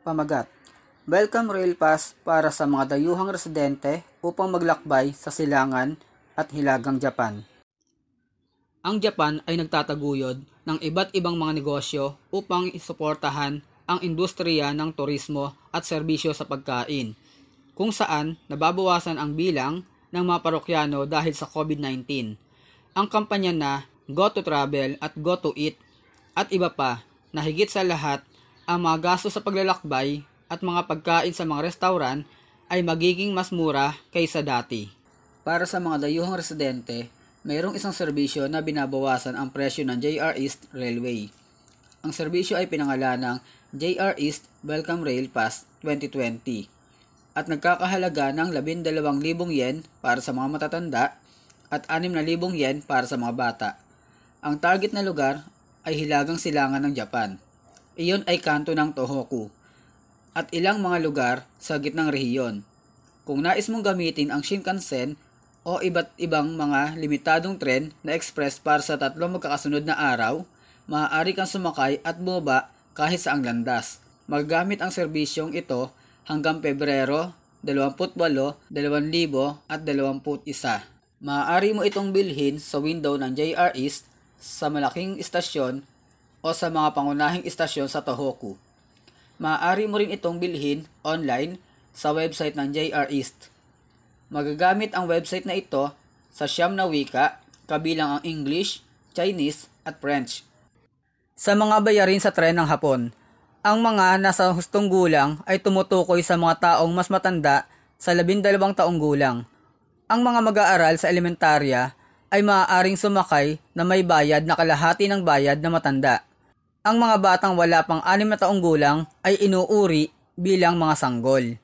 pamagat. Welcome Rail Pass para sa mga dayuhang residente upang maglakbay sa silangan at hilagang Japan. Ang Japan ay nagtataguyod ng iba't ibang mga negosyo upang isuportahan ang industriya ng turismo at serbisyo sa pagkain, kung saan nababawasan ang bilang ng mga parokyano dahil sa COVID-19. Ang kampanya na Go to Travel at Go to Eat at iba pa na higit sa lahat ang mga gastos sa paglalakbay at mga pagkain sa mga restaurant ay magiging mas mura kaysa dati. Para sa mga dayuhang residente, mayroong isang serbisyo na binabawasan ang presyo ng JR East Railway. Ang serbisyo ay pinangalan ng JR East Welcome Rail Pass 2020 at nagkakahalaga ng 12,000 yen para sa mga matatanda at 6,000 yen para sa mga bata. Ang target na lugar ay hilagang silangan ng Japan. Iyon ay kanto ng Tohoku at ilang mga lugar sa gitnang rehiyon. Kung nais mong gamitin ang Shinkansen o iba't ibang mga limitadong tren na express para sa tatlong magkakasunod na araw, maaari kang sumakay at bumaba kahit sa ang landas. Magagamit ang serbisyong ito hanggang Pebrero 28, 2021. Maaari mo itong bilhin sa window ng JR East sa malaking istasyon o sa mga pangunahing istasyon sa Tohoku. Maaari mo rin itong bilhin online sa website ng JR East. Magagamit ang website na ito sa siyam na wika, kabilang ang English, Chinese, at French. Sa mga bayarin sa tren ng Hapon, ang mga nasa hustong gulang ay tumutukoy sa mga taong mas matanda sa labindalawang taong gulang. Ang mga mag-aaral sa elementarya ay maaaring sumakay na may bayad na kalahati ng bayad na matanda ang mga batang wala pang anim na taong gulang ay inuuri bilang mga sanggol.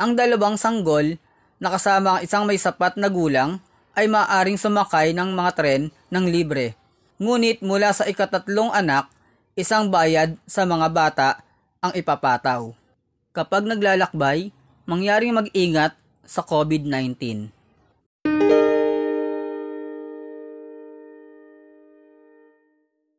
Ang dalawang sanggol na kasama ang isang may sapat na gulang ay maaaring sumakay ng mga tren ng libre. Ngunit mula sa ikatatlong anak, isang bayad sa mga bata ang ipapataw. Kapag naglalakbay, mangyaring mag-ingat sa COVID-19.